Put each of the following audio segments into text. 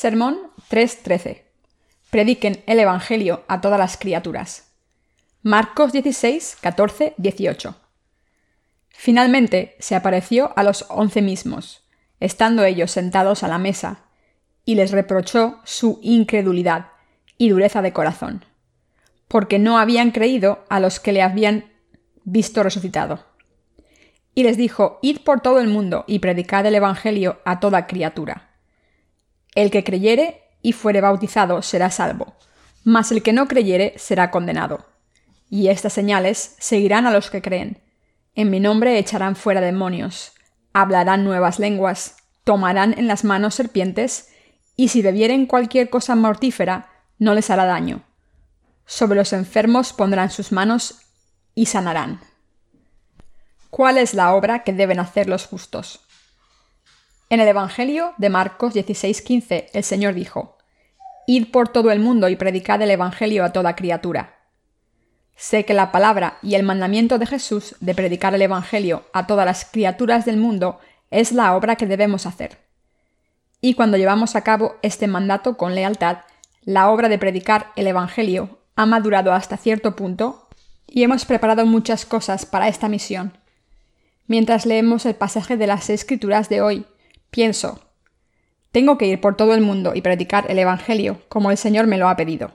Sermón 3.13. Prediquen el Evangelio a todas las criaturas. Marcos 16, 14, 18. Finalmente se apareció a los once mismos, estando ellos sentados a la mesa, y les reprochó su incredulidad y dureza de corazón, porque no habían creído a los que le habían visto resucitado. Y les dijo, Id por todo el mundo y predicad el Evangelio a toda criatura. El que creyere y fuere bautizado será salvo, mas el que no creyere será condenado. Y estas señales seguirán a los que creen. En mi nombre echarán fuera demonios, hablarán nuevas lenguas, tomarán en las manos serpientes, y si bebieren cualquier cosa mortífera, no les hará daño. Sobre los enfermos pondrán sus manos y sanarán. ¿Cuál es la obra que deben hacer los justos? En el Evangelio de Marcos 16:15 el Señor dijo, Id por todo el mundo y predicad el Evangelio a toda criatura. Sé que la palabra y el mandamiento de Jesús de predicar el Evangelio a todas las criaturas del mundo es la obra que debemos hacer. Y cuando llevamos a cabo este mandato con lealtad, la obra de predicar el Evangelio ha madurado hasta cierto punto y hemos preparado muchas cosas para esta misión. Mientras leemos el pasaje de las Escrituras de hoy, pienso, tengo que ir por todo el mundo y predicar el Evangelio como el Señor me lo ha pedido.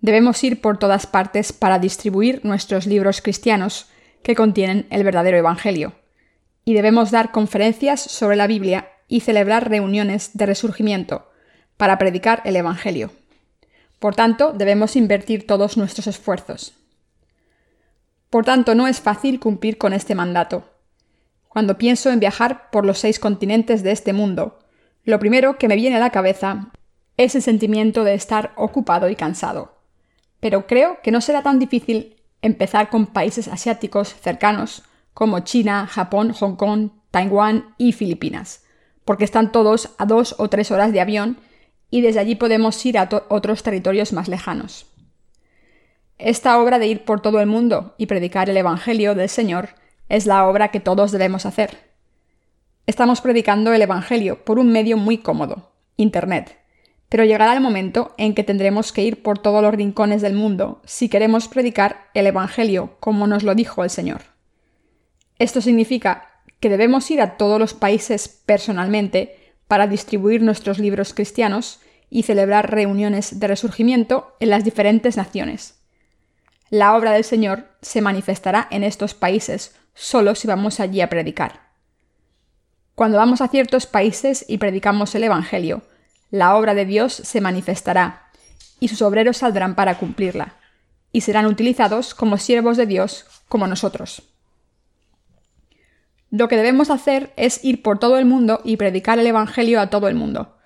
Debemos ir por todas partes para distribuir nuestros libros cristianos que contienen el verdadero Evangelio. Y debemos dar conferencias sobre la Biblia y celebrar reuniones de resurgimiento para predicar el Evangelio. Por tanto, debemos invertir todos nuestros esfuerzos. Por tanto, no es fácil cumplir con este mandato. Cuando pienso en viajar por los seis continentes de este mundo, lo primero que me viene a la cabeza es el sentimiento de estar ocupado y cansado. Pero creo que no será tan difícil empezar con países asiáticos cercanos como China, Japón, Hong Kong, Taiwán y Filipinas, porque están todos a dos o tres horas de avión y desde allí podemos ir a otros territorios más lejanos. Esta obra de ir por todo el mundo y predicar el Evangelio del Señor es la obra que todos debemos hacer. Estamos predicando el Evangelio por un medio muy cómodo, Internet, pero llegará el momento en que tendremos que ir por todos los rincones del mundo si queremos predicar el Evangelio como nos lo dijo el Señor. Esto significa que debemos ir a todos los países personalmente para distribuir nuestros libros cristianos y celebrar reuniones de resurgimiento en las diferentes naciones. La obra del Señor se manifestará en estos países solo si vamos allí a predicar. Cuando vamos a ciertos países y predicamos el Evangelio, la obra de Dios se manifestará, y sus obreros saldrán para cumplirla, y serán utilizados como siervos de Dios como nosotros. Lo que debemos hacer es ir por todo el mundo y predicar el Evangelio a todo el mundo.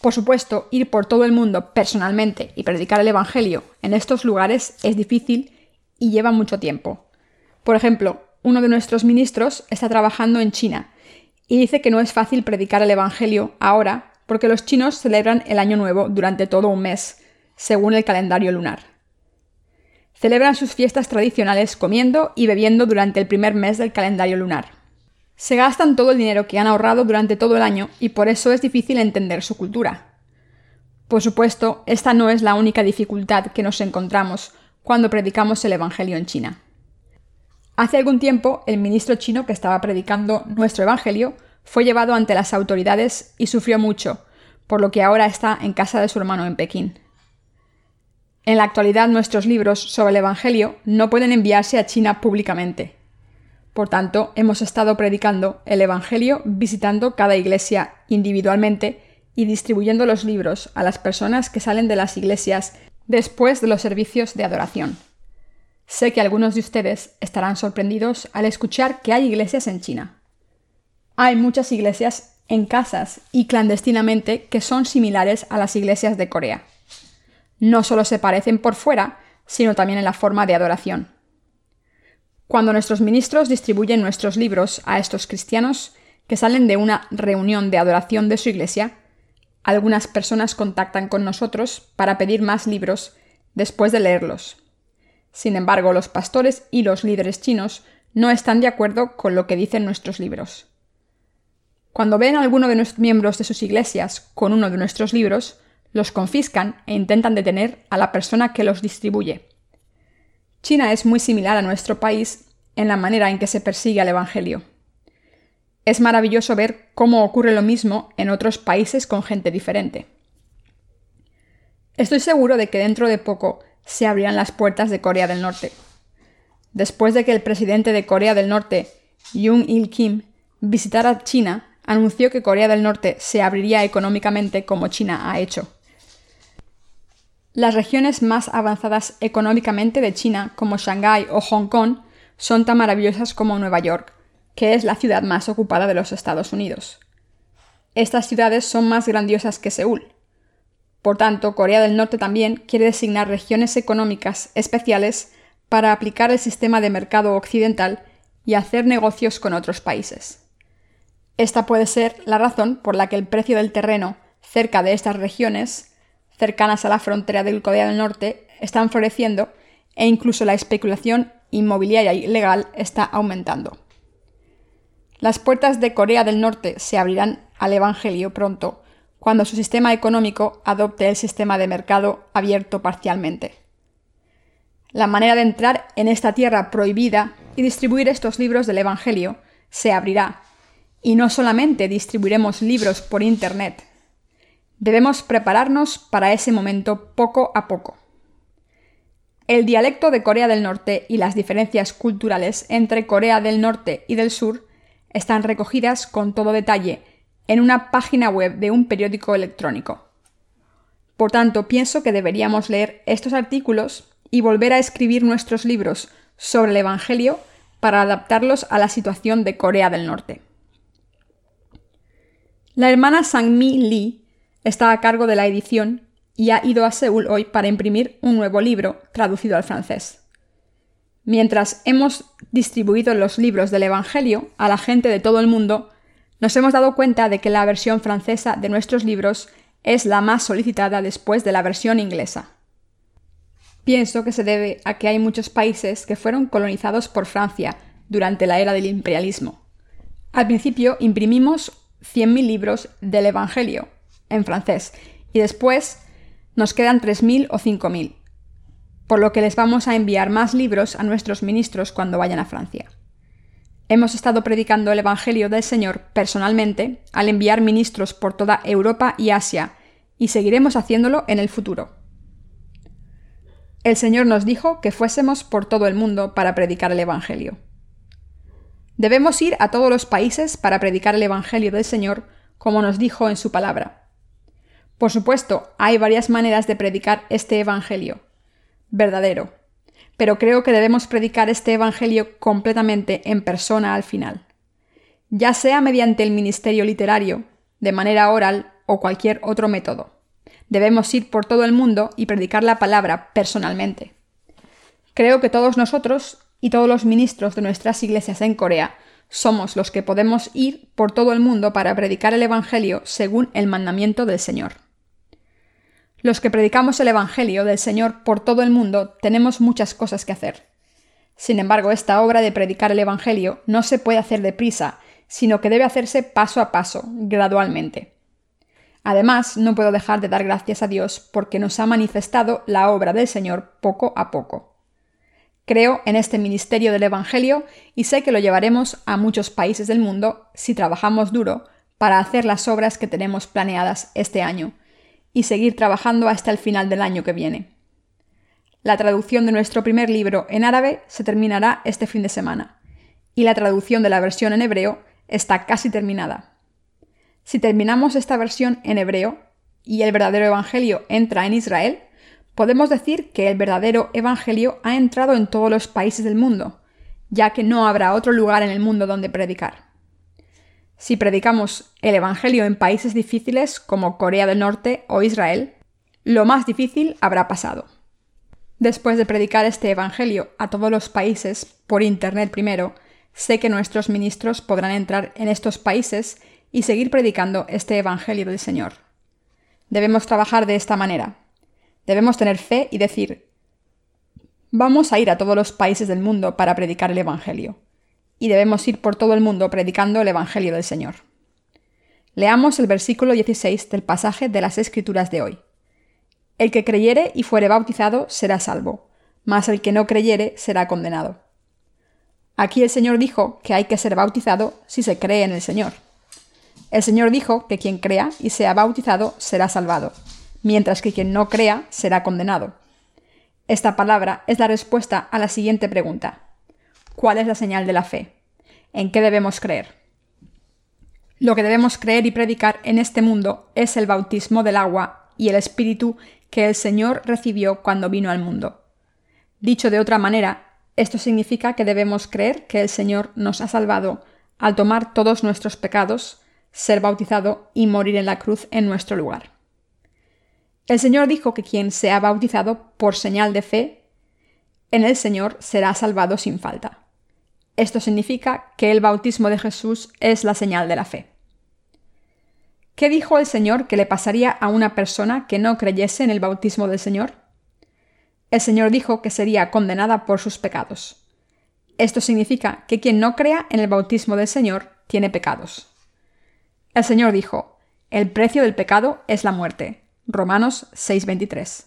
Por supuesto, ir por todo el mundo personalmente y predicar el Evangelio en estos lugares es difícil y lleva mucho tiempo. Por ejemplo, uno de nuestros ministros está trabajando en China y dice que no es fácil predicar el Evangelio ahora porque los chinos celebran el Año Nuevo durante todo un mes, según el calendario lunar. Celebran sus fiestas tradicionales comiendo y bebiendo durante el primer mes del calendario lunar. Se gastan todo el dinero que han ahorrado durante todo el año y por eso es difícil entender su cultura. Por supuesto, esta no es la única dificultad que nos encontramos cuando predicamos el Evangelio en China. Hace algún tiempo, el ministro chino que estaba predicando nuestro Evangelio fue llevado ante las autoridades y sufrió mucho, por lo que ahora está en casa de su hermano en Pekín. En la actualidad nuestros libros sobre el Evangelio no pueden enviarse a China públicamente. Por tanto, hemos estado predicando el Evangelio visitando cada iglesia individualmente y distribuyendo los libros a las personas que salen de las iglesias después de los servicios de adoración. Sé que algunos de ustedes estarán sorprendidos al escuchar que hay iglesias en China. Hay muchas iglesias en casas y clandestinamente que son similares a las iglesias de Corea. No solo se parecen por fuera, sino también en la forma de adoración. Cuando nuestros ministros distribuyen nuestros libros a estos cristianos que salen de una reunión de adoración de su iglesia, algunas personas contactan con nosotros para pedir más libros después de leerlos. Sin embargo, los pastores y los líderes chinos no están de acuerdo con lo que dicen nuestros libros. Cuando ven a alguno de los miembros de sus iglesias con uno de nuestros libros, los confiscan e intentan detener a la persona que los distribuye. China es muy similar a nuestro país en la manera en que se persigue al Evangelio. Es maravilloso ver cómo ocurre lo mismo en otros países con gente diferente. Estoy seguro de que dentro de poco se abrirán las puertas de Corea del Norte. Después de que el presidente de Corea del Norte, Yoon Il-kim, visitara China, anunció que Corea del Norte se abriría económicamente como China ha hecho. Las regiones más avanzadas económicamente de China, como Shanghái o Hong Kong, son tan maravillosas como Nueva York, que es la ciudad más ocupada de los Estados Unidos. Estas ciudades son más grandiosas que Seúl. Por tanto, Corea del Norte también quiere designar regiones económicas especiales para aplicar el sistema de mercado occidental y hacer negocios con otros países. Esta puede ser la razón por la que el precio del terreno cerca de estas regiones cercanas a la frontera del Corea del Norte están floreciendo e incluso la especulación inmobiliaria ilegal está aumentando. Las puertas de Corea del Norte se abrirán al Evangelio pronto, cuando su sistema económico adopte el sistema de mercado abierto parcialmente. La manera de entrar en esta tierra prohibida y distribuir estos libros del Evangelio se abrirá, y no solamente distribuiremos libros por Internet, Debemos prepararnos para ese momento poco a poco. El dialecto de Corea del Norte y las diferencias culturales entre Corea del Norte y del Sur están recogidas con todo detalle en una página web de un periódico electrónico. Por tanto, pienso que deberíamos leer estos artículos y volver a escribir nuestros libros sobre el Evangelio para adaptarlos a la situación de Corea del Norte. La hermana Sang-mi Lee Está a cargo de la edición y ha ido a Seúl hoy para imprimir un nuevo libro traducido al francés. Mientras hemos distribuido los libros del Evangelio a la gente de todo el mundo, nos hemos dado cuenta de que la versión francesa de nuestros libros es la más solicitada después de la versión inglesa. Pienso que se debe a que hay muchos países que fueron colonizados por Francia durante la era del imperialismo. Al principio imprimimos 100.000 libros del Evangelio, en francés y después nos quedan 3.000 o 5.000, por lo que les vamos a enviar más libros a nuestros ministros cuando vayan a Francia. Hemos estado predicando el Evangelio del Señor personalmente al enviar ministros por toda Europa y Asia, y seguiremos haciéndolo en el futuro. El Señor nos dijo que fuésemos por todo el mundo para predicar el Evangelio. Debemos ir a todos los países para predicar el Evangelio del Señor, como nos dijo en su palabra. Por supuesto, hay varias maneras de predicar este Evangelio. Verdadero. Pero creo que debemos predicar este Evangelio completamente en persona al final. Ya sea mediante el ministerio literario, de manera oral o cualquier otro método. Debemos ir por todo el mundo y predicar la palabra personalmente. Creo que todos nosotros y todos los ministros de nuestras iglesias en Corea somos los que podemos ir por todo el mundo para predicar el Evangelio según el mandamiento del Señor. Los que predicamos el Evangelio del Señor por todo el mundo tenemos muchas cosas que hacer. Sin embargo, esta obra de predicar el Evangelio no se puede hacer deprisa, sino que debe hacerse paso a paso, gradualmente. Además, no puedo dejar de dar gracias a Dios porque nos ha manifestado la obra del Señor poco a poco. Creo en este ministerio del Evangelio y sé que lo llevaremos a muchos países del mundo si trabajamos duro para hacer las obras que tenemos planeadas este año y seguir trabajando hasta el final del año que viene. La traducción de nuestro primer libro en árabe se terminará este fin de semana, y la traducción de la versión en hebreo está casi terminada. Si terminamos esta versión en hebreo y el verdadero Evangelio entra en Israel, podemos decir que el verdadero Evangelio ha entrado en todos los países del mundo, ya que no habrá otro lugar en el mundo donde predicar. Si predicamos el Evangelio en países difíciles como Corea del Norte o Israel, lo más difícil habrá pasado. Después de predicar este Evangelio a todos los países por Internet primero, sé que nuestros ministros podrán entrar en estos países y seguir predicando este Evangelio del Señor. Debemos trabajar de esta manera. Debemos tener fe y decir, vamos a ir a todos los países del mundo para predicar el Evangelio y debemos ir por todo el mundo predicando el Evangelio del Señor. Leamos el versículo 16 del pasaje de las Escrituras de hoy. El que creyere y fuere bautizado será salvo, mas el que no creyere será condenado. Aquí el Señor dijo que hay que ser bautizado si se cree en el Señor. El Señor dijo que quien crea y sea bautizado será salvado, mientras que quien no crea será condenado. Esta palabra es la respuesta a la siguiente pregunta. ¿Cuál es la señal de la fe? ¿En qué debemos creer? Lo que debemos creer y predicar en este mundo es el bautismo del agua y el Espíritu que el Señor recibió cuando vino al mundo. Dicho de otra manera, esto significa que debemos creer que el Señor nos ha salvado al tomar todos nuestros pecados, ser bautizado y morir en la cruz en nuestro lugar. El Señor dijo que quien sea bautizado por señal de fe en el Señor será salvado sin falta. Esto significa que el bautismo de Jesús es la señal de la fe. ¿Qué dijo el Señor que le pasaría a una persona que no creyese en el bautismo del Señor? El Señor dijo que sería condenada por sus pecados. Esto significa que quien no crea en el bautismo del Señor tiene pecados. El Señor dijo, el precio del pecado es la muerte. Romanos 6:23.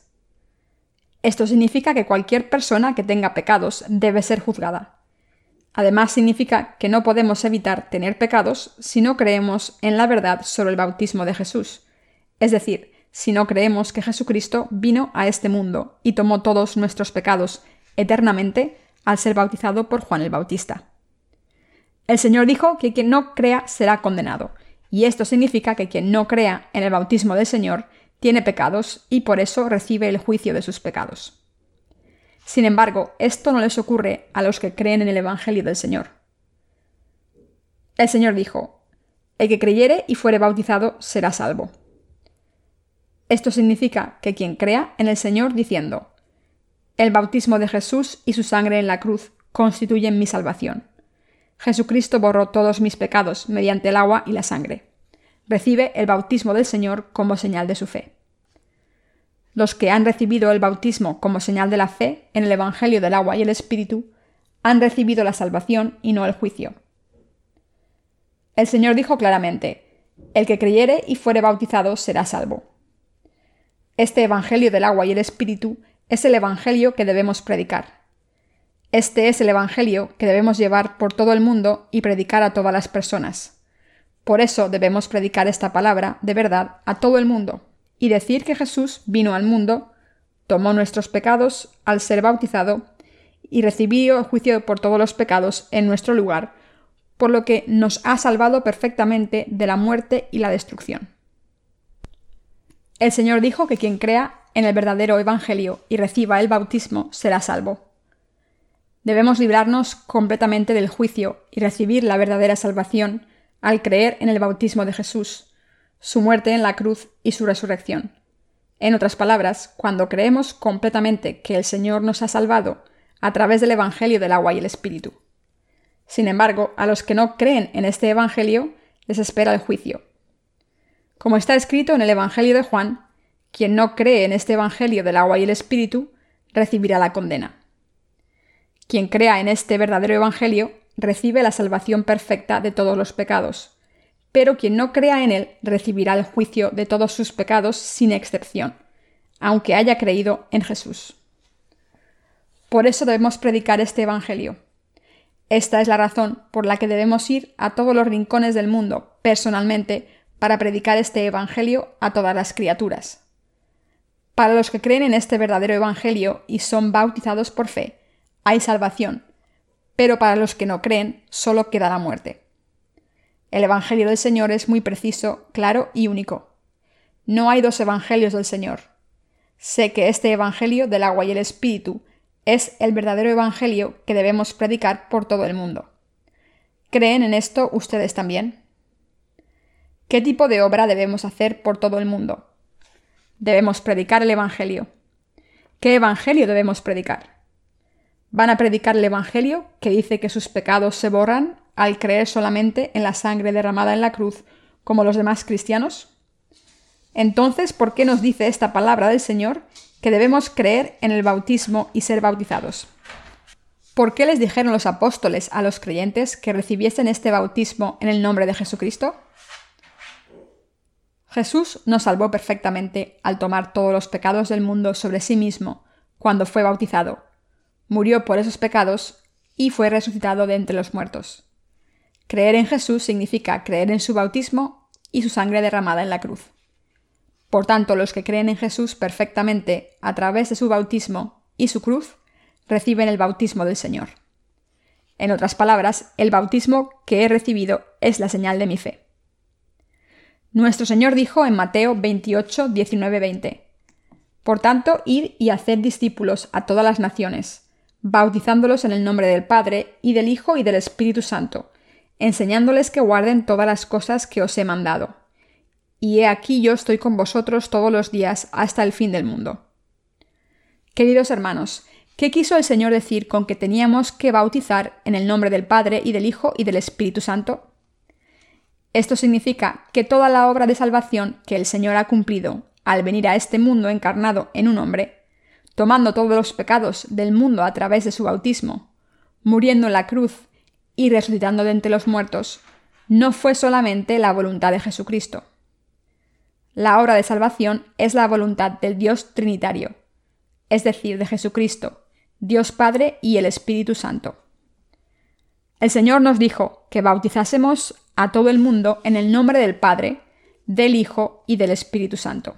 Esto significa que cualquier persona que tenga pecados debe ser juzgada. Además significa que no podemos evitar tener pecados si no creemos en la verdad sobre el bautismo de Jesús, es decir, si no creemos que Jesucristo vino a este mundo y tomó todos nuestros pecados eternamente al ser bautizado por Juan el Bautista. El Señor dijo que quien no crea será condenado, y esto significa que quien no crea en el bautismo del Señor tiene pecados y por eso recibe el juicio de sus pecados. Sin embargo, esto no les ocurre a los que creen en el Evangelio del Señor. El Señor dijo, El que creyere y fuere bautizado será salvo. Esto significa que quien crea en el Señor diciendo, El bautismo de Jesús y su sangre en la cruz constituyen mi salvación. Jesucristo borró todos mis pecados mediante el agua y la sangre. Recibe el bautismo del Señor como señal de su fe. Los que han recibido el bautismo como señal de la fe en el Evangelio del agua y el Espíritu han recibido la salvación y no el juicio. El Señor dijo claramente, El que creyere y fuere bautizado será salvo. Este Evangelio del agua y el Espíritu es el Evangelio que debemos predicar. Este es el Evangelio que debemos llevar por todo el mundo y predicar a todas las personas. Por eso debemos predicar esta palabra de verdad a todo el mundo, y decir que Jesús vino al mundo, tomó nuestros pecados al ser bautizado y recibió el juicio por todos los pecados en nuestro lugar, por lo que nos ha salvado perfectamente de la muerte y la destrucción. El Señor dijo que quien crea en el verdadero Evangelio y reciba el bautismo será salvo. Debemos librarnos completamente del juicio y recibir la verdadera salvación al creer en el bautismo de Jesús, su muerte en la cruz y su resurrección. En otras palabras, cuando creemos completamente que el Señor nos ha salvado a través del Evangelio del agua y el Espíritu. Sin embargo, a los que no creen en este Evangelio les espera el juicio. Como está escrito en el Evangelio de Juan, quien no cree en este Evangelio del agua y el Espíritu recibirá la condena. Quien crea en este verdadero Evangelio recibe la salvación perfecta de todos los pecados, pero quien no crea en él recibirá el juicio de todos sus pecados sin excepción, aunque haya creído en Jesús. Por eso debemos predicar este Evangelio. Esta es la razón por la que debemos ir a todos los rincones del mundo, personalmente, para predicar este Evangelio a todas las criaturas. Para los que creen en este verdadero Evangelio y son bautizados por fe, hay salvación, pero para los que no creen solo queda la muerte. El Evangelio del Señor es muy preciso, claro y único. No hay dos Evangelios del Señor. Sé que este Evangelio del agua y el Espíritu es el verdadero Evangelio que debemos predicar por todo el mundo. ¿Creen en esto ustedes también? ¿Qué tipo de obra debemos hacer por todo el mundo? Debemos predicar el Evangelio. ¿Qué Evangelio debemos predicar? ¿Van a predicar el Evangelio que dice que sus pecados se borran al creer solamente en la sangre derramada en la cruz, como los demás cristianos? Entonces, ¿por qué nos dice esta palabra del Señor que debemos creer en el bautismo y ser bautizados? ¿Por qué les dijeron los apóstoles a los creyentes que recibiesen este bautismo en el nombre de Jesucristo? Jesús nos salvó perfectamente al tomar todos los pecados del mundo sobre sí mismo cuando fue bautizado. Murió por esos pecados y fue resucitado de entre los muertos. Creer en Jesús significa creer en su bautismo y su sangre derramada en la cruz. Por tanto, los que creen en Jesús perfectamente a través de su bautismo y su cruz, reciben el bautismo del Señor. En otras palabras, el bautismo que he recibido es la señal de mi fe. Nuestro Señor dijo en Mateo 28, 19, 20, Por tanto, id y haced discípulos a todas las naciones, bautizándolos en el nombre del Padre, y del Hijo, y del Espíritu Santo, enseñándoles que guarden todas las cosas que os he mandado. Y he aquí yo estoy con vosotros todos los días hasta el fin del mundo. Queridos hermanos, ¿qué quiso el Señor decir con que teníamos que bautizar en el nombre del Padre y del Hijo y del Espíritu Santo? Esto significa que toda la obra de salvación que el Señor ha cumplido al venir a este mundo encarnado en un hombre, tomando todos los pecados del mundo a través de su bautismo, muriendo en la cruz y resucitando de entre los muertos, no fue solamente la voluntad de Jesucristo. La obra de salvación es la voluntad del Dios Trinitario, es decir, de Jesucristo, Dios Padre y el Espíritu Santo. El Señor nos dijo que bautizásemos a todo el mundo en el nombre del Padre, del Hijo y del Espíritu Santo,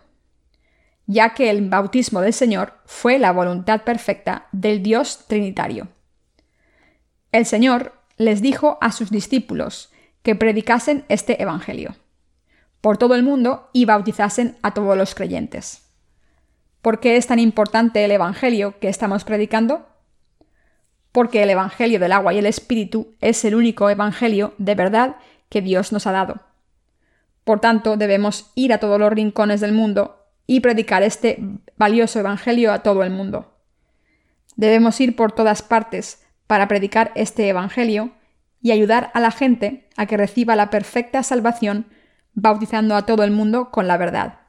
ya que el bautismo del Señor fue la voluntad perfecta del Dios Trinitario. El Señor les dijo a sus discípulos que predicasen este Evangelio por todo el mundo y bautizasen a todos los creyentes. ¿Por qué es tan importante el Evangelio que estamos predicando? Porque el Evangelio del agua y el Espíritu es el único Evangelio de verdad que Dios nos ha dado. Por tanto, debemos ir a todos los rincones del mundo y predicar este valioso Evangelio a todo el mundo. Debemos ir por todas partes para predicar este Evangelio y ayudar a la gente a que reciba la perfecta salvación bautizando a todo el mundo con la verdad.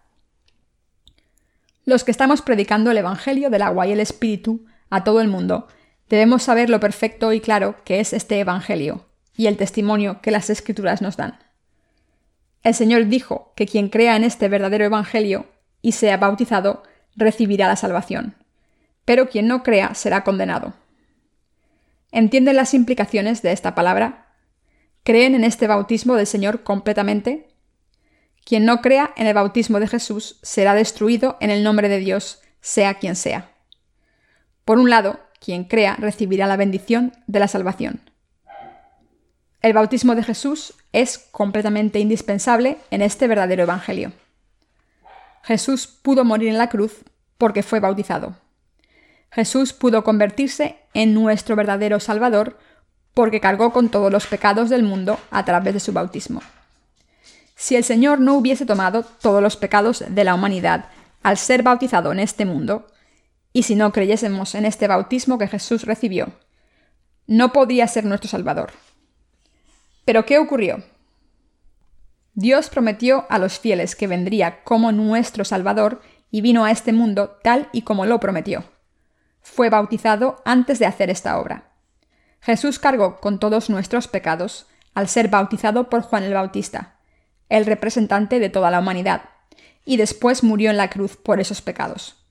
Los que estamos predicando el Evangelio del agua y el Espíritu a todo el mundo, debemos saber lo perfecto y claro que es este Evangelio y el testimonio que las Escrituras nos dan. El Señor dijo que quien crea en este verdadero Evangelio y sea bautizado recibirá la salvación, pero quien no crea será condenado. ¿Entienden las implicaciones de esta palabra? ¿Creen en este bautismo del Señor completamente? Quien no crea en el bautismo de Jesús será destruido en el nombre de Dios, sea quien sea. Por un lado, quien crea recibirá la bendición de la salvación. El bautismo de Jesús es completamente indispensable en este verdadero Evangelio. Jesús pudo morir en la cruz porque fue bautizado. Jesús pudo convertirse en nuestro verdadero Salvador porque cargó con todos los pecados del mundo a través de su bautismo. Si el Señor no hubiese tomado todos los pecados de la humanidad al ser bautizado en este mundo, y si no creyésemos en este bautismo que Jesús recibió, no podría ser nuestro Salvador. Pero ¿qué ocurrió? Dios prometió a los fieles que vendría como nuestro Salvador y vino a este mundo tal y como lo prometió fue bautizado antes de hacer esta obra. Jesús cargó con todos nuestros pecados al ser bautizado por Juan el Bautista, el representante de toda la humanidad, y después murió en la cruz por esos pecados.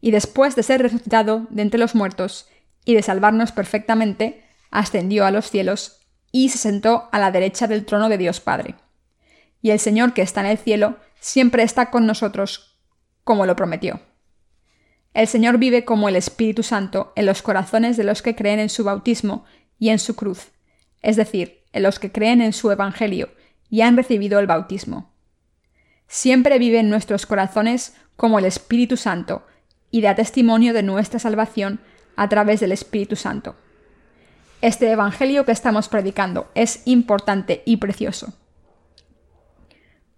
Y después de ser resucitado de entre los muertos y de salvarnos perfectamente, ascendió a los cielos y se sentó a la derecha del trono de Dios Padre. Y el Señor que está en el cielo siempre está con nosotros, como lo prometió. El Señor vive como el Espíritu Santo en los corazones de los que creen en su bautismo y en su cruz, es decir, en los que creen en su Evangelio y han recibido el bautismo. Siempre vive en nuestros corazones como el Espíritu Santo y da testimonio de nuestra salvación a través del Espíritu Santo. Este Evangelio que estamos predicando es importante y precioso.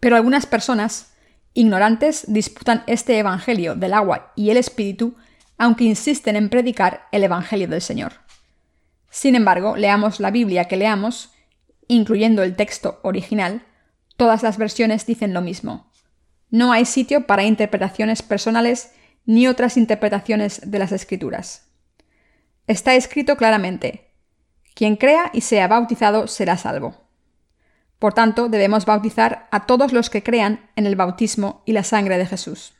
Pero algunas personas Ignorantes disputan este Evangelio del agua y el Espíritu, aunque insisten en predicar el Evangelio del Señor. Sin embargo, leamos la Biblia que leamos, incluyendo el texto original, todas las versiones dicen lo mismo. No hay sitio para interpretaciones personales ni otras interpretaciones de las Escrituras. Está escrito claramente, quien crea y sea bautizado será salvo. Por tanto, debemos bautizar a todos los que crean en el bautismo y la sangre de Jesús.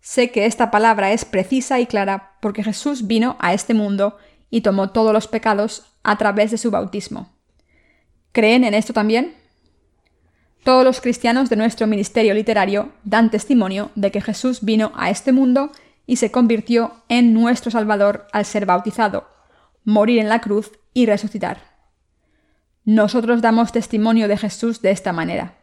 Sé que esta palabra es precisa y clara porque Jesús vino a este mundo y tomó todos los pecados a través de su bautismo. ¿Creen en esto también? Todos los cristianos de nuestro ministerio literario dan testimonio de que Jesús vino a este mundo y se convirtió en nuestro Salvador al ser bautizado, morir en la cruz y resucitar. Nosotros damos testimonio de Jesús de esta manera.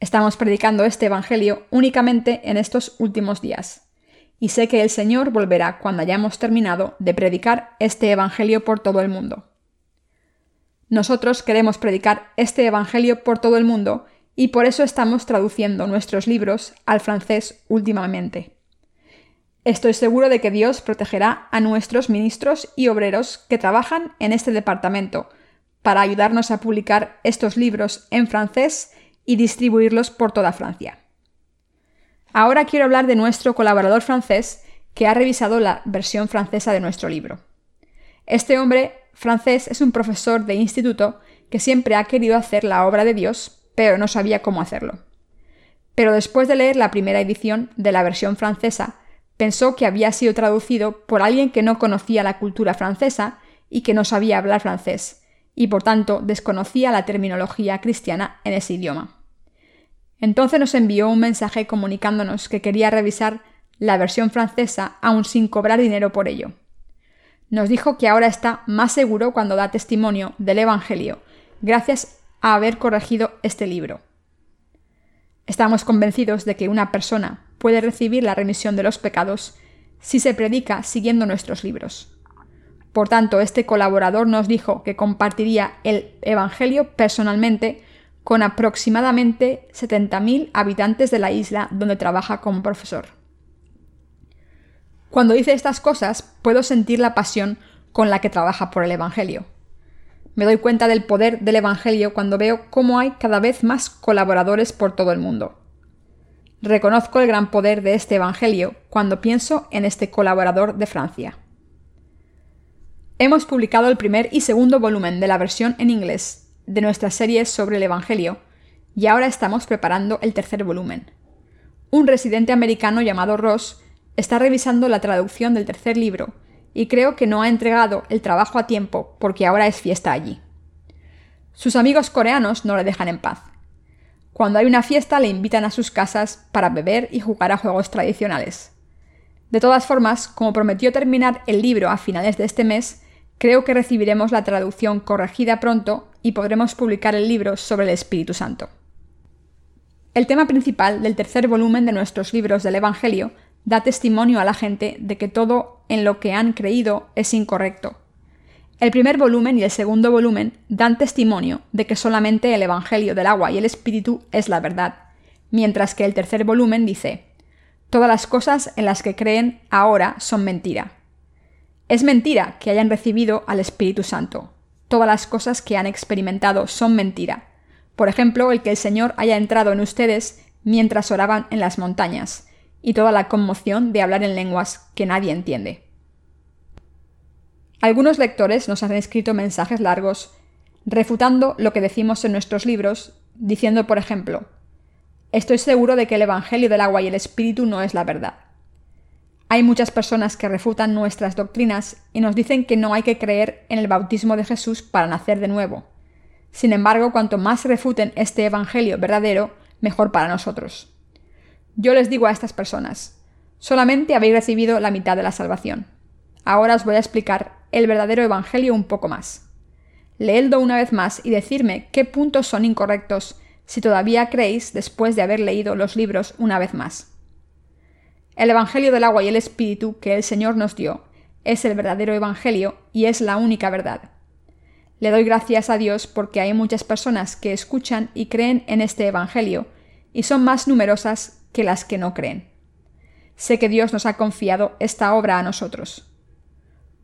Estamos predicando este Evangelio únicamente en estos últimos días, y sé que el Señor volverá cuando hayamos terminado de predicar este Evangelio por todo el mundo. Nosotros queremos predicar este Evangelio por todo el mundo y por eso estamos traduciendo nuestros libros al francés últimamente. Estoy seguro de que Dios protegerá a nuestros ministros y obreros que trabajan en este departamento para ayudarnos a publicar estos libros en francés y distribuirlos por toda Francia. Ahora quiero hablar de nuestro colaborador francés que ha revisado la versión francesa de nuestro libro. Este hombre francés es un profesor de instituto que siempre ha querido hacer la obra de Dios, pero no sabía cómo hacerlo. Pero después de leer la primera edición de la versión francesa, pensó que había sido traducido por alguien que no conocía la cultura francesa y que no sabía hablar francés, y por tanto desconocía la terminología cristiana en ese idioma. Entonces nos envió un mensaje comunicándonos que quería revisar la versión francesa aún sin cobrar dinero por ello. Nos dijo que ahora está más seguro cuando da testimonio del Evangelio, gracias a haber corregido este libro. Estamos convencidos de que una persona puede recibir la remisión de los pecados si se predica siguiendo nuestros libros. Por tanto, este colaborador nos dijo que compartiría el Evangelio personalmente con aproximadamente 70.000 habitantes de la isla donde trabaja como profesor. Cuando dice estas cosas, puedo sentir la pasión con la que trabaja por el Evangelio. Me doy cuenta del poder del Evangelio cuando veo cómo hay cada vez más colaboradores por todo el mundo. Reconozco el gran poder de este Evangelio cuando pienso en este colaborador de Francia. Hemos publicado el primer y segundo volumen de la versión en inglés de nuestra serie sobre el Evangelio y ahora estamos preparando el tercer volumen. Un residente americano llamado Ross está revisando la traducción del tercer libro y creo que no ha entregado el trabajo a tiempo porque ahora es fiesta allí. Sus amigos coreanos no le dejan en paz. Cuando hay una fiesta le invitan a sus casas para beber y jugar a juegos tradicionales. De todas formas, como prometió terminar el libro a finales de este mes, creo que recibiremos la traducción corregida pronto y podremos publicar el libro sobre el Espíritu Santo. El tema principal del tercer volumen de nuestros libros del Evangelio da testimonio a la gente de que todo en lo que han creído es incorrecto el primer volumen y el segundo volumen dan testimonio de que solamente el Evangelio del agua y el Espíritu es la verdad, mientras que el tercer volumen dice, Todas las cosas en las que creen ahora son mentira. Es mentira que hayan recibido al Espíritu Santo. Todas las cosas que han experimentado son mentira. Por ejemplo, el que el Señor haya entrado en ustedes mientras oraban en las montañas, y toda la conmoción de hablar en lenguas que nadie entiende. Algunos lectores nos han escrito mensajes largos refutando lo que decimos en nuestros libros, diciendo, por ejemplo, Estoy seguro de que el Evangelio del agua y el Espíritu no es la verdad. Hay muchas personas que refutan nuestras doctrinas y nos dicen que no hay que creer en el bautismo de Jesús para nacer de nuevo. Sin embargo, cuanto más refuten este Evangelio verdadero, mejor para nosotros. Yo les digo a estas personas, solamente habéis recibido la mitad de la salvación. Ahora os voy a explicar el verdadero Evangelio un poco más. Leedlo una vez más y decirme qué puntos son incorrectos si todavía creéis después de haber leído los libros una vez más. El Evangelio del agua y el Espíritu que el Señor nos dio es el verdadero Evangelio y es la única verdad. Le doy gracias a Dios porque hay muchas personas que escuchan y creen en este Evangelio, y son más numerosas que las que no creen. Sé que Dios nos ha confiado esta obra a nosotros.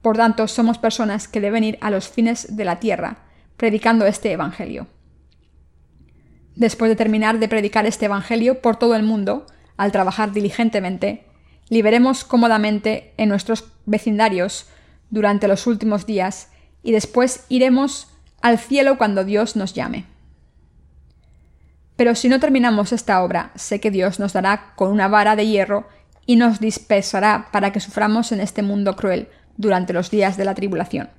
Por tanto, somos personas que deben ir a los fines de la tierra, predicando este Evangelio. Después de terminar de predicar este Evangelio por todo el mundo, al trabajar diligentemente, liberemos cómodamente en nuestros vecindarios durante los últimos días y después iremos al cielo cuando Dios nos llame. Pero si no terminamos esta obra, sé que Dios nos dará con una vara de hierro y nos dispersará para que suframos en este mundo cruel durante los días de la tribulación.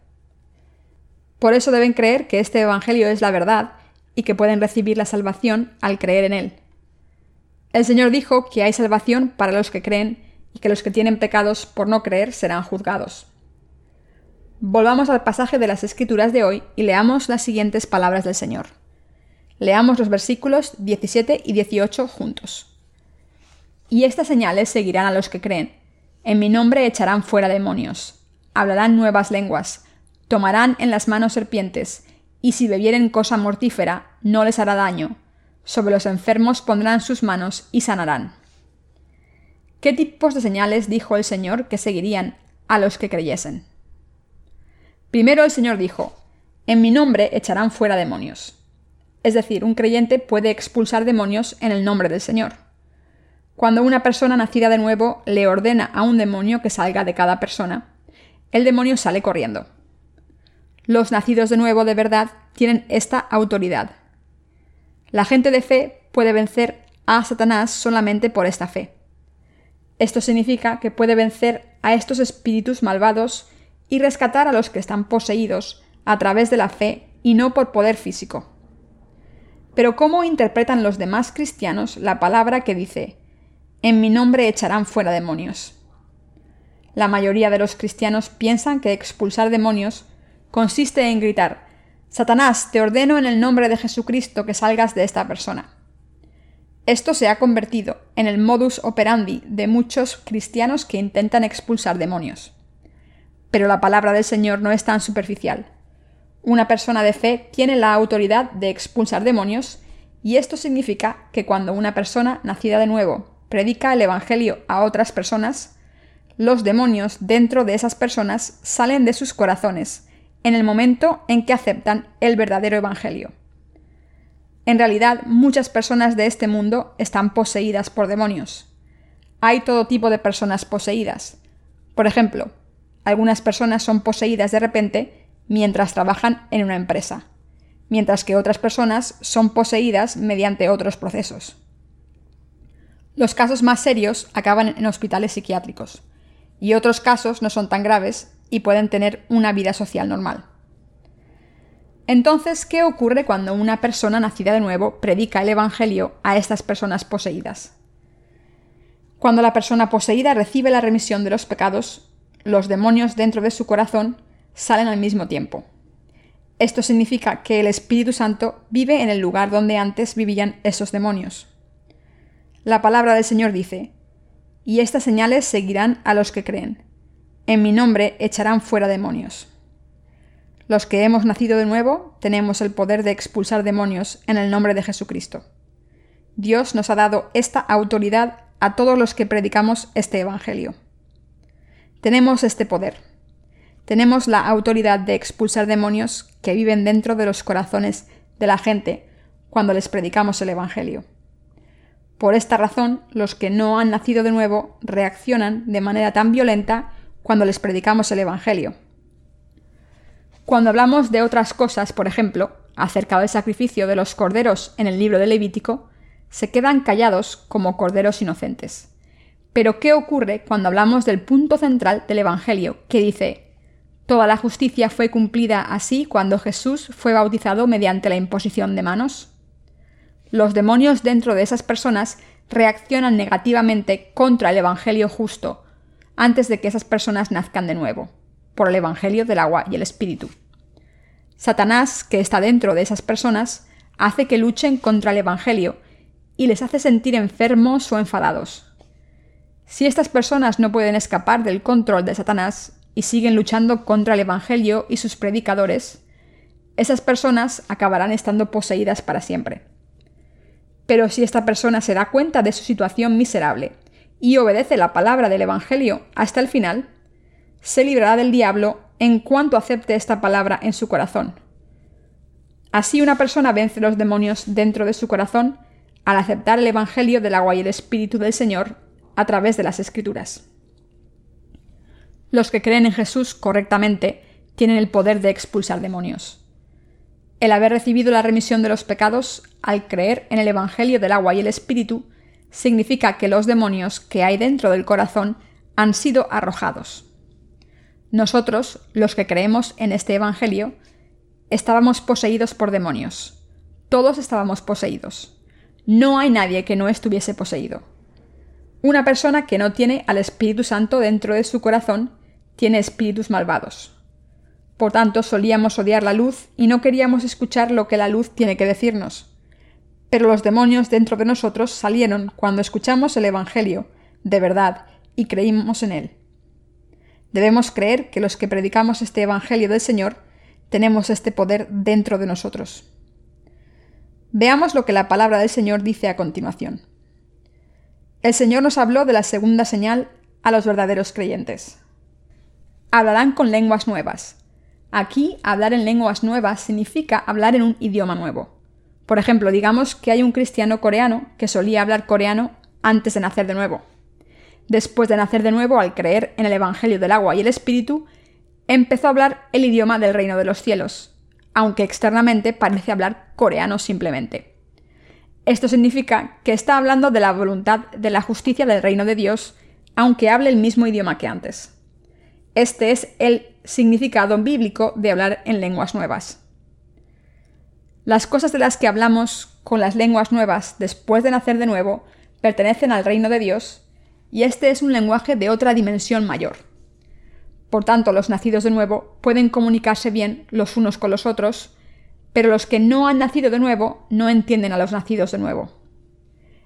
Por eso deben creer que este Evangelio es la verdad y que pueden recibir la salvación al creer en él. El Señor dijo que hay salvación para los que creen y que los que tienen pecados por no creer serán juzgados. Volvamos al pasaje de las Escrituras de hoy y leamos las siguientes palabras del Señor. Leamos los versículos 17 y 18 juntos. Y estas señales seguirán a los que creen. En mi nombre echarán fuera demonios, hablarán nuevas lenguas, tomarán en las manos serpientes, y si bebieren cosa mortífera, no les hará daño. Sobre los enfermos pondrán sus manos y sanarán. ¿Qué tipos de señales dijo el Señor que seguirían a los que creyesen? Primero el Señor dijo, En mi nombre echarán fuera demonios. Es decir, un creyente puede expulsar demonios en el nombre del Señor. Cuando una persona nacida de nuevo le ordena a un demonio que salga de cada persona, el demonio sale corriendo. Los nacidos de nuevo de verdad tienen esta autoridad. La gente de fe puede vencer a Satanás solamente por esta fe. Esto significa que puede vencer a estos espíritus malvados y rescatar a los que están poseídos a través de la fe y no por poder físico. Pero ¿cómo interpretan los demás cristianos la palabra que dice, en mi nombre echarán fuera demonios? La mayoría de los cristianos piensan que expulsar demonios consiste en gritar, Satanás, te ordeno en el nombre de Jesucristo que salgas de esta persona. Esto se ha convertido en el modus operandi de muchos cristianos que intentan expulsar demonios. Pero la palabra del Señor no es tan superficial. Una persona de fe tiene la autoridad de expulsar demonios y esto significa que cuando una persona nacida de nuevo predica el Evangelio a otras personas, los demonios dentro de esas personas salen de sus corazones en el momento en que aceptan el verdadero Evangelio. En realidad, muchas personas de este mundo están poseídas por demonios. Hay todo tipo de personas poseídas. Por ejemplo, algunas personas son poseídas de repente mientras trabajan en una empresa, mientras que otras personas son poseídas mediante otros procesos. Los casos más serios acaban en hospitales psiquiátricos, y otros casos no son tan graves y pueden tener una vida social normal. Entonces, ¿qué ocurre cuando una persona nacida de nuevo predica el Evangelio a estas personas poseídas? Cuando la persona poseída recibe la remisión de los pecados, los demonios dentro de su corazón salen al mismo tiempo. Esto significa que el Espíritu Santo vive en el lugar donde antes vivían esos demonios. La palabra del Señor dice, y estas señales seguirán a los que creen. En mi nombre echarán fuera demonios. Los que hemos nacido de nuevo tenemos el poder de expulsar demonios en el nombre de Jesucristo. Dios nos ha dado esta autoridad a todos los que predicamos este Evangelio. Tenemos este poder. Tenemos la autoridad de expulsar demonios que viven dentro de los corazones de la gente cuando les predicamos el Evangelio. Por esta razón, los que no han nacido de nuevo reaccionan de manera tan violenta cuando les predicamos el Evangelio. Cuando hablamos de otras cosas, por ejemplo, acerca del sacrificio de los corderos en el libro de Levítico, se quedan callados como corderos inocentes. Pero ¿qué ocurre cuando hablamos del punto central del Evangelio, que dice, Toda la justicia fue cumplida así cuando Jesús fue bautizado mediante la imposición de manos? Los demonios dentro de esas personas reaccionan negativamente contra el Evangelio justo antes de que esas personas nazcan de nuevo, por el Evangelio del agua y el Espíritu. Satanás, que está dentro de esas personas, hace que luchen contra el Evangelio y les hace sentir enfermos o enfadados. Si estas personas no pueden escapar del control de Satanás y siguen luchando contra el Evangelio y sus predicadores, esas personas acabarán estando poseídas para siempre. Pero si esta persona se da cuenta de su situación miserable y obedece la palabra del Evangelio hasta el final, se librará del diablo en cuanto acepte esta palabra en su corazón. Así una persona vence los demonios dentro de su corazón al aceptar el Evangelio del agua y el Espíritu del Señor a través de las Escrituras. Los que creen en Jesús correctamente tienen el poder de expulsar demonios. El haber recibido la remisión de los pecados al creer en el Evangelio del agua y el Espíritu significa que los demonios que hay dentro del corazón han sido arrojados. Nosotros, los que creemos en este Evangelio, estábamos poseídos por demonios. Todos estábamos poseídos. No hay nadie que no estuviese poseído. Una persona que no tiene al Espíritu Santo dentro de su corazón tiene espíritus malvados. Por tanto, solíamos odiar la luz y no queríamos escuchar lo que la luz tiene que decirnos. Pero los demonios dentro de nosotros salieron cuando escuchamos el Evangelio, de verdad, y creímos en él. Debemos creer que los que predicamos este Evangelio del Señor tenemos este poder dentro de nosotros. Veamos lo que la palabra del Señor dice a continuación. El Señor nos habló de la segunda señal a los verdaderos creyentes. Hablarán con lenguas nuevas Aquí, hablar en lenguas nuevas significa hablar en un idioma nuevo. Por ejemplo, digamos que hay un cristiano coreano que solía hablar coreano antes de nacer de nuevo. Después de nacer de nuevo, al creer en el Evangelio del agua y el Espíritu, empezó a hablar el idioma del reino de los cielos, aunque externamente parece hablar coreano simplemente. Esto significa que está hablando de la voluntad de la justicia del reino de Dios, aunque hable el mismo idioma que antes. Este es el significado bíblico de hablar en lenguas nuevas. Las cosas de las que hablamos con las lenguas nuevas después de nacer de nuevo pertenecen al reino de Dios, y este es un lenguaje de otra dimensión mayor. Por tanto, los nacidos de nuevo pueden comunicarse bien los unos con los otros, pero los que no han nacido de nuevo no entienden a los nacidos de nuevo.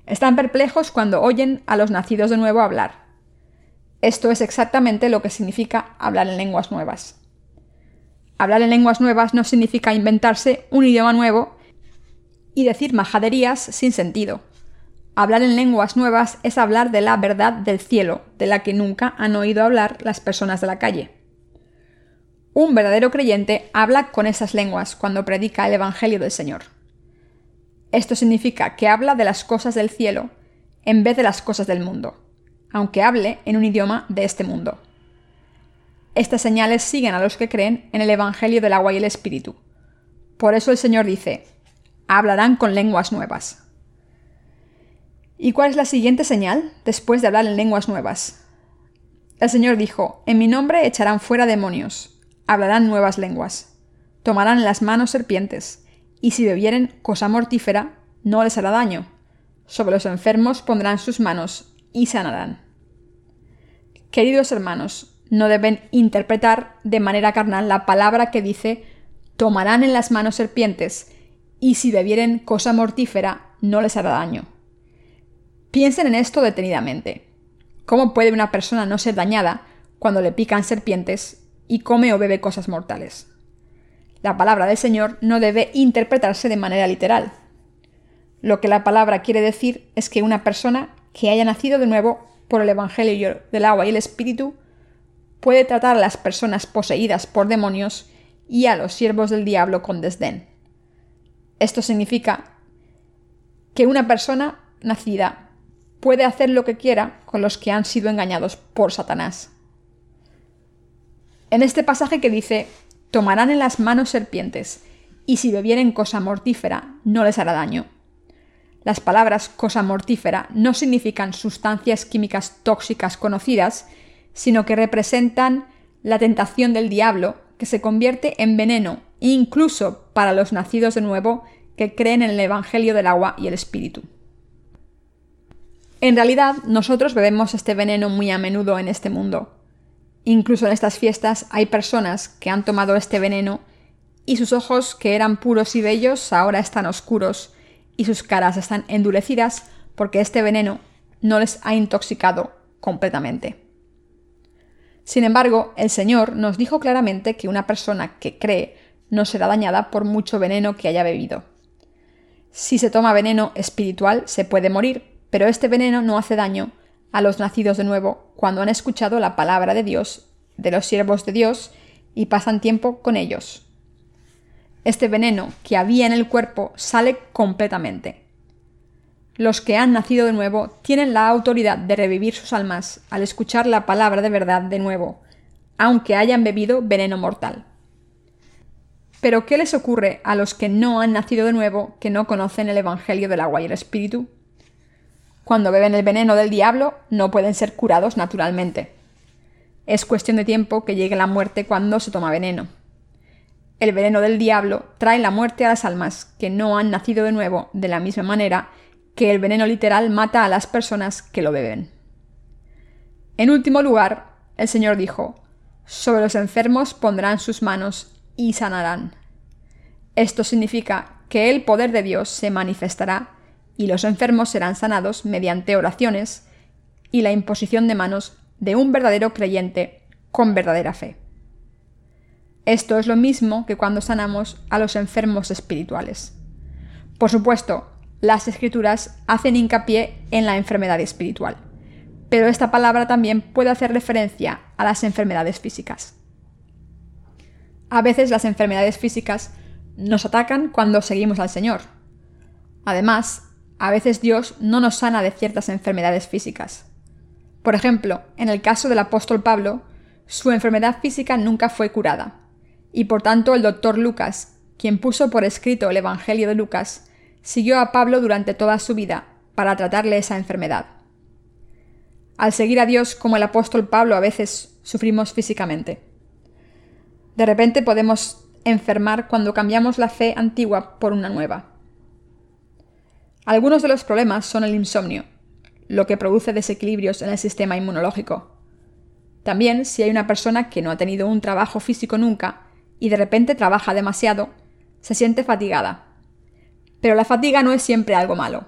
Están perplejos cuando oyen a los nacidos de nuevo hablar esto es exactamente lo que significa hablar en lenguas nuevas. Hablar en lenguas nuevas no significa inventarse un idioma nuevo y decir majaderías sin sentido. Hablar en lenguas nuevas es hablar de la verdad del cielo, de la que nunca han oído hablar las personas de la calle. Un verdadero creyente habla con esas lenguas cuando predica el Evangelio del Señor. Esto significa que habla de las cosas del cielo en vez de las cosas del mundo aunque hable en un idioma de este mundo. Estas señales siguen a los que creen en el Evangelio del agua y el Espíritu. Por eso el Señor dice, hablarán con lenguas nuevas. ¿Y cuál es la siguiente señal después de hablar en lenguas nuevas? El Señor dijo, en mi nombre echarán fuera demonios, hablarán nuevas lenguas, tomarán en las manos serpientes, y si bebieren cosa mortífera, no les hará daño. Sobre los enfermos pondrán sus manos y sanarán. Queridos hermanos, no deben interpretar de manera carnal la palabra que dice tomarán en las manos serpientes, y si bebieren cosa mortífera, no les hará daño. Piensen en esto detenidamente. ¿Cómo puede una persona no ser dañada cuando le pican serpientes y come o bebe cosas mortales? La palabra del Señor no debe interpretarse de manera literal. Lo que la palabra quiere decir es que una persona que haya nacido de nuevo por el Evangelio del agua y el Espíritu, puede tratar a las personas poseídas por demonios y a los siervos del diablo con desdén. Esto significa que una persona nacida puede hacer lo que quiera con los que han sido engañados por Satanás. En este pasaje que dice, tomarán en las manos serpientes, y si bebieren cosa mortífera, no les hará daño. Las palabras cosa mortífera no significan sustancias químicas tóxicas conocidas, sino que representan la tentación del diablo, que se convierte en veneno, incluso para los nacidos de nuevo que creen en el Evangelio del agua y el Espíritu. En realidad, nosotros bebemos este veneno muy a menudo en este mundo. Incluso en estas fiestas hay personas que han tomado este veneno y sus ojos, que eran puros y bellos, ahora están oscuros, y sus caras están endurecidas porque este veneno no les ha intoxicado completamente. Sin embargo, el Señor nos dijo claramente que una persona que cree no será dañada por mucho veneno que haya bebido. Si se toma veneno espiritual se puede morir, pero este veneno no hace daño a los nacidos de nuevo cuando han escuchado la palabra de Dios, de los siervos de Dios, y pasan tiempo con ellos. Este veneno que había en el cuerpo sale completamente. Los que han nacido de nuevo tienen la autoridad de revivir sus almas al escuchar la palabra de verdad de nuevo, aunque hayan bebido veneno mortal. Pero ¿qué les ocurre a los que no han nacido de nuevo, que no conocen el Evangelio del agua y el Espíritu? Cuando beben el veneno del diablo, no pueden ser curados naturalmente. Es cuestión de tiempo que llegue la muerte cuando se toma veneno. El veneno del diablo trae la muerte a las almas que no han nacido de nuevo de la misma manera que el veneno literal mata a las personas que lo beben. En último lugar, el Señor dijo, sobre los enfermos pondrán sus manos y sanarán. Esto significa que el poder de Dios se manifestará y los enfermos serán sanados mediante oraciones y la imposición de manos de un verdadero creyente con verdadera fe. Esto es lo mismo que cuando sanamos a los enfermos espirituales. Por supuesto, las escrituras hacen hincapié en la enfermedad espiritual, pero esta palabra también puede hacer referencia a las enfermedades físicas. A veces las enfermedades físicas nos atacan cuando seguimos al Señor. Además, a veces Dios no nos sana de ciertas enfermedades físicas. Por ejemplo, en el caso del apóstol Pablo, su enfermedad física nunca fue curada, y por tanto el doctor Lucas, quien puso por escrito el Evangelio de Lucas, siguió a Pablo durante toda su vida para tratarle esa enfermedad. Al seguir a Dios como el apóstol Pablo a veces sufrimos físicamente. De repente podemos enfermar cuando cambiamos la fe antigua por una nueva. Algunos de los problemas son el insomnio, lo que produce desequilibrios en el sistema inmunológico. También si hay una persona que no ha tenido un trabajo físico nunca y de repente trabaja demasiado, se siente fatigada. Pero la fatiga no es siempre algo malo.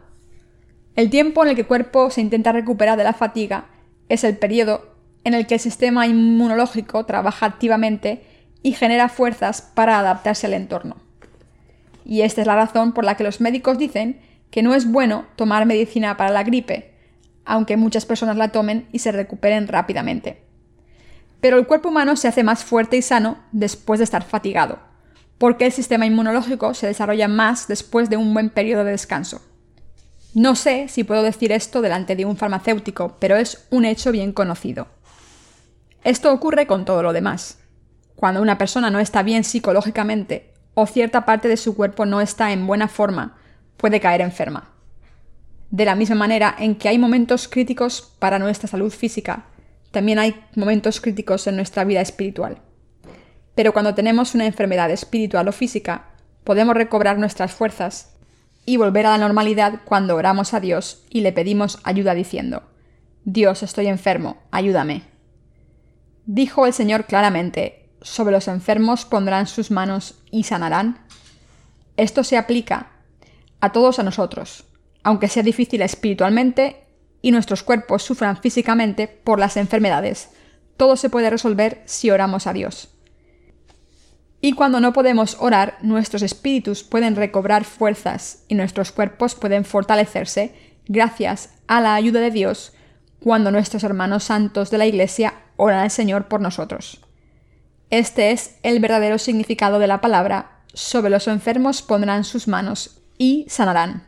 El tiempo en el que el cuerpo se intenta recuperar de la fatiga es el periodo en el que el sistema inmunológico trabaja activamente y genera fuerzas para adaptarse al entorno. Y esta es la razón por la que los médicos dicen que no es bueno tomar medicina para la gripe, aunque muchas personas la tomen y se recuperen rápidamente. Pero el cuerpo humano se hace más fuerte y sano después de estar fatigado, porque el sistema inmunológico se desarrolla más después de un buen periodo de descanso. No sé si puedo decir esto delante de un farmacéutico, pero es un hecho bien conocido. Esto ocurre con todo lo demás. Cuando una persona no está bien psicológicamente o cierta parte de su cuerpo no está en buena forma, puede caer enferma. De la misma manera en que hay momentos críticos para nuestra salud física, también hay momentos críticos en nuestra vida espiritual. Pero cuando tenemos una enfermedad espiritual o física, podemos recobrar nuestras fuerzas y volver a la normalidad cuando oramos a Dios y le pedimos ayuda diciendo, Dios, estoy enfermo, ayúdame. Dijo el Señor claramente, sobre los enfermos pondrán sus manos y sanarán. Esto se aplica a todos a nosotros, aunque sea difícil espiritualmente y nuestros cuerpos sufran físicamente por las enfermedades. Todo se puede resolver si oramos a Dios. Y cuando no podemos orar, nuestros espíritus pueden recobrar fuerzas y nuestros cuerpos pueden fortalecerse gracias a la ayuda de Dios cuando nuestros hermanos santos de la Iglesia oran al Señor por nosotros. Este es el verdadero significado de la palabra, sobre los enfermos pondrán sus manos y sanarán.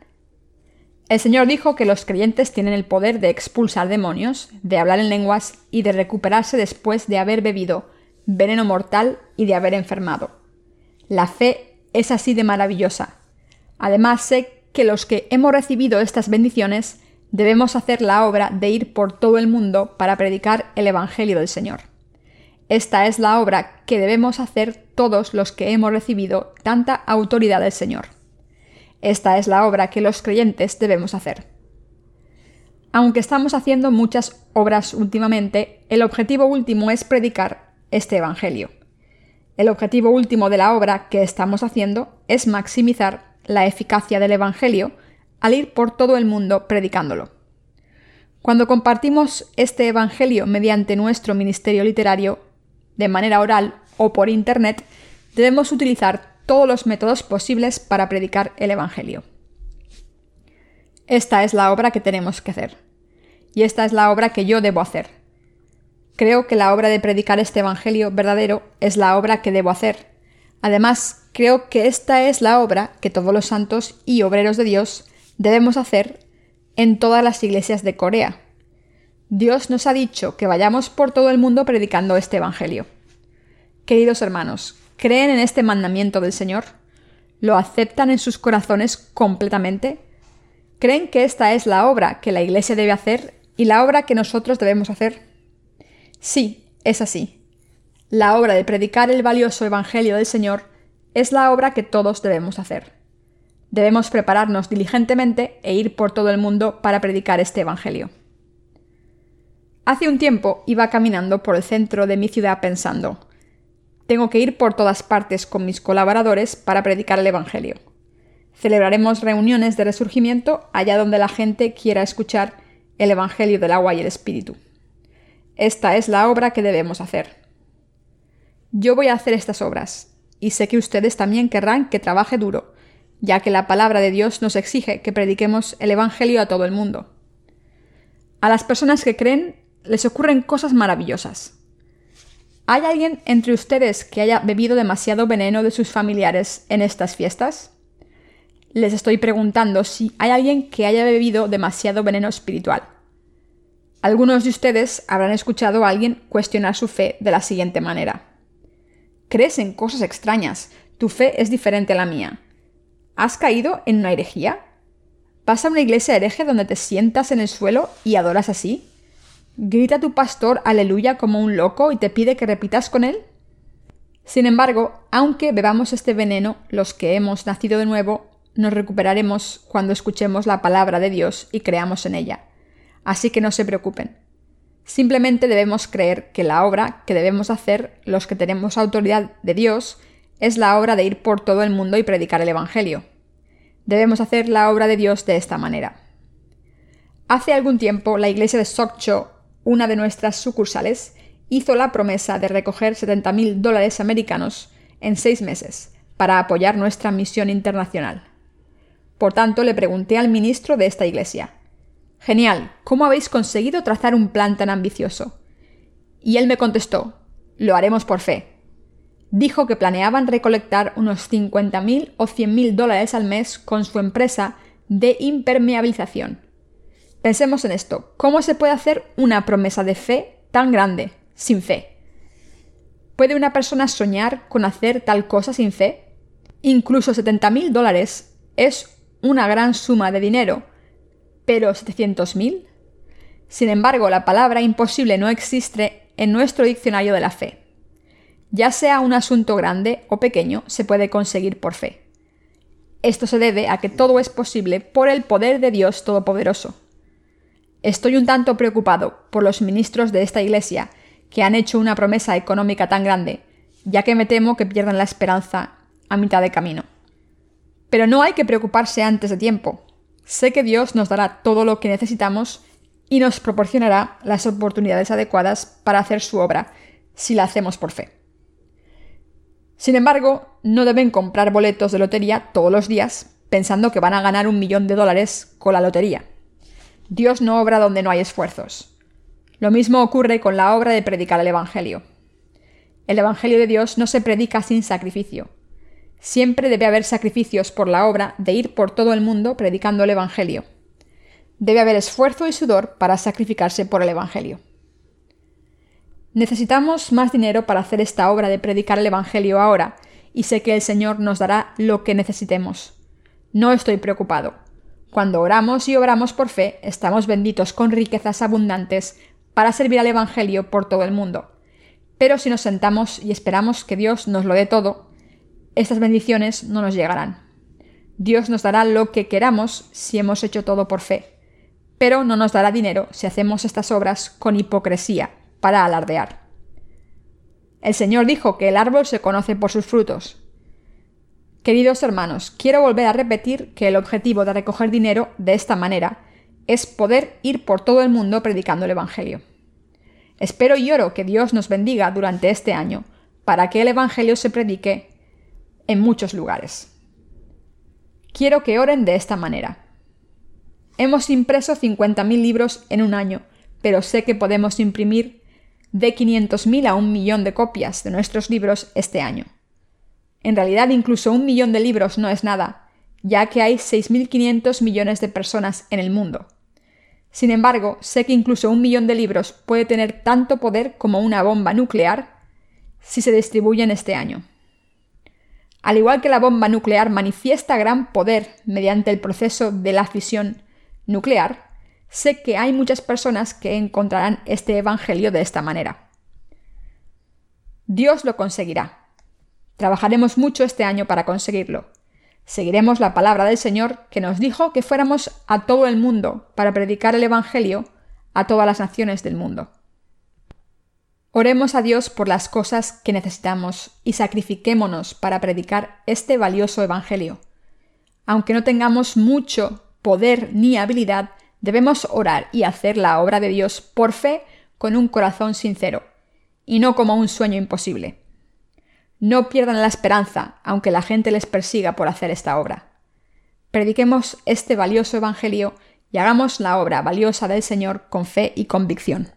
El Señor dijo que los creyentes tienen el poder de expulsar demonios, de hablar en lenguas y de recuperarse después de haber bebido veneno mortal y de haber enfermado. La fe es así de maravillosa. Además sé que los que hemos recibido estas bendiciones debemos hacer la obra de ir por todo el mundo para predicar el Evangelio del Señor. Esta es la obra que debemos hacer todos los que hemos recibido tanta autoridad del Señor. Esta es la obra que los creyentes debemos hacer. Aunque estamos haciendo muchas obras últimamente, el objetivo último es predicar este Evangelio. El objetivo último de la obra que estamos haciendo es maximizar la eficacia del Evangelio al ir por todo el mundo predicándolo. Cuando compartimos este Evangelio mediante nuestro ministerio literario, de manera oral o por Internet, debemos utilizar todos los métodos posibles para predicar el Evangelio. Esta es la obra que tenemos que hacer. Y esta es la obra que yo debo hacer. Creo que la obra de predicar este Evangelio verdadero es la obra que debo hacer. Además, creo que esta es la obra que todos los santos y obreros de Dios debemos hacer en todas las iglesias de Corea, Dios nos ha dicho que vayamos por todo el mundo predicando este Evangelio. Queridos hermanos, ¿Creen en este mandamiento del Señor? ¿Lo aceptan en sus corazones completamente? ¿Creen que esta es la obra que la Iglesia debe hacer y la obra que nosotros debemos hacer? Sí, es así. La obra de predicar el valioso Evangelio del Señor es la obra que todos debemos hacer. Debemos prepararnos diligentemente e ir por todo el mundo para predicar este Evangelio. Hace un tiempo iba caminando por el centro de mi ciudad pensando, tengo que ir por todas partes con mis colaboradores para predicar el Evangelio. Celebraremos reuniones de resurgimiento allá donde la gente quiera escuchar el Evangelio del agua y el Espíritu. Esta es la obra que debemos hacer. Yo voy a hacer estas obras, y sé que ustedes también querrán que trabaje duro, ya que la palabra de Dios nos exige que prediquemos el Evangelio a todo el mundo. A las personas que creen les ocurren cosas maravillosas. ¿Hay alguien entre ustedes que haya bebido demasiado veneno de sus familiares en estas fiestas? Les estoy preguntando si hay alguien que haya bebido demasiado veneno espiritual. Algunos de ustedes habrán escuchado a alguien cuestionar su fe de la siguiente manera. Crees en cosas extrañas, tu fe es diferente a la mía. ¿Has caído en una herejía? ¿Vas a una iglesia hereje donde te sientas en el suelo y adoras así? ¿Grita tu pastor aleluya como un loco y te pide que repitas con él? Sin embargo, aunque bebamos este veneno, los que hemos nacido de nuevo, nos recuperaremos cuando escuchemos la palabra de Dios y creamos en ella. Así que no se preocupen. Simplemente debemos creer que la obra que debemos hacer los que tenemos autoridad de Dios es la obra de ir por todo el mundo y predicar el Evangelio. Debemos hacer la obra de Dios de esta manera. Hace algún tiempo la iglesia de Sokcho una de nuestras sucursales, hizo la promesa de recoger 70.000 dólares americanos en seis meses para apoyar nuestra misión internacional. Por tanto, le pregunté al ministro de esta iglesia, Genial, ¿cómo habéis conseguido trazar un plan tan ambicioso? Y él me contestó, lo haremos por fe. Dijo que planeaban recolectar unos 50.000 o 100.000 dólares al mes con su empresa de impermeabilización Pensemos en esto. ¿Cómo se puede hacer una promesa de fe tan grande sin fe? ¿Puede una persona soñar con hacer tal cosa sin fe? Incluso 70 mil dólares es una gran suma de dinero, pero 700 mil. Sin embargo, la palabra imposible no existe en nuestro diccionario de la fe. Ya sea un asunto grande o pequeño, se puede conseguir por fe. Esto se debe a que todo es posible por el poder de Dios Todopoderoso. Estoy un tanto preocupado por los ministros de esta Iglesia que han hecho una promesa económica tan grande, ya que me temo que pierdan la esperanza a mitad de camino. Pero no hay que preocuparse antes de tiempo. Sé que Dios nos dará todo lo que necesitamos y nos proporcionará las oportunidades adecuadas para hacer su obra, si la hacemos por fe. Sin embargo, no deben comprar boletos de lotería todos los días pensando que van a ganar un millón de dólares con la lotería. Dios no obra donde no hay esfuerzos. Lo mismo ocurre con la obra de predicar el Evangelio. El Evangelio de Dios no se predica sin sacrificio. Siempre debe haber sacrificios por la obra de ir por todo el mundo predicando el Evangelio. Debe haber esfuerzo y sudor para sacrificarse por el Evangelio. Necesitamos más dinero para hacer esta obra de predicar el Evangelio ahora, y sé que el Señor nos dará lo que necesitemos. No estoy preocupado. Cuando oramos y obramos por fe, estamos benditos con riquezas abundantes para servir al Evangelio por todo el mundo. Pero si nos sentamos y esperamos que Dios nos lo dé todo, estas bendiciones no nos llegarán. Dios nos dará lo que queramos si hemos hecho todo por fe, pero no nos dará dinero si hacemos estas obras con hipocresía, para alardear. El Señor dijo que el árbol se conoce por sus frutos. Queridos hermanos, quiero volver a repetir que el objetivo de recoger dinero de esta manera es poder ir por todo el mundo predicando el Evangelio. Espero y oro que Dios nos bendiga durante este año para que el Evangelio se predique en muchos lugares. Quiero que oren de esta manera. Hemos impreso 50.000 libros en un año, pero sé que podemos imprimir de 500.000 a un millón de copias de nuestros libros este año. En realidad incluso un millón de libros no es nada, ya que hay 6.500 millones de personas en el mundo. Sin embargo, sé que incluso un millón de libros puede tener tanto poder como una bomba nuclear si se distribuyen este año. Al igual que la bomba nuclear manifiesta gran poder mediante el proceso de la fisión nuclear, sé que hay muchas personas que encontrarán este Evangelio de esta manera. Dios lo conseguirá. Trabajaremos mucho este año para conseguirlo. Seguiremos la palabra del Señor que nos dijo que fuéramos a todo el mundo para predicar el Evangelio a todas las naciones del mundo. Oremos a Dios por las cosas que necesitamos y sacrifiquémonos para predicar este valioso Evangelio. Aunque no tengamos mucho poder ni habilidad, debemos orar y hacer la obra de Dios por fe con un corazón sincero, y no como un sueño imposible. No pierdan la esperanza, aunque la gente les persiga por hacer esta obra. Prediquemos este valioso Evangelio y hagamos la obra valiosa del Señor con fe y convicción.